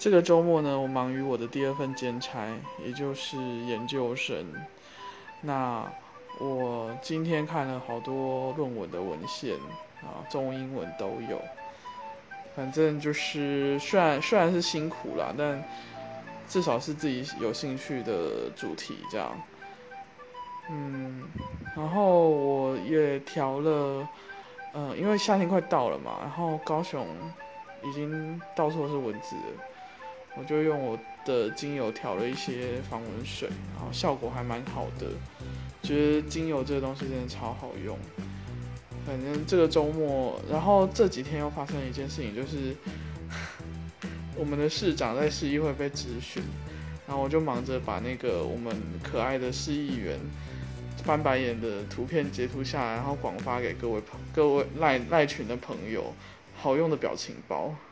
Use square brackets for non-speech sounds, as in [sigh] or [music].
这个周末呢，我忙于我的第二份兼差，也就是研究生。那我今天看了好多论文的文献啊，中、英文都有。反正就是虽然虽然是辛苦啦，但至少是自己有兴趣的主题这样。嗯，然后我也调了，嗯，因为夏天快到了嘛，然后高雄已经到处都是蚊子了，我就用我的精油调了一些防蚊水，然后效果还蛮好的。觉得精油这个东西真的超好用。反正这个周末，然后这几天又发生了一件事情，就是 [laughs] 我们的市长在市议会被质询，然后我就忙着把那个我们可爱的市议员翻白眼的图片截图下来，然后广发给各位朋各位赖赖群的朋友，好用的表情包。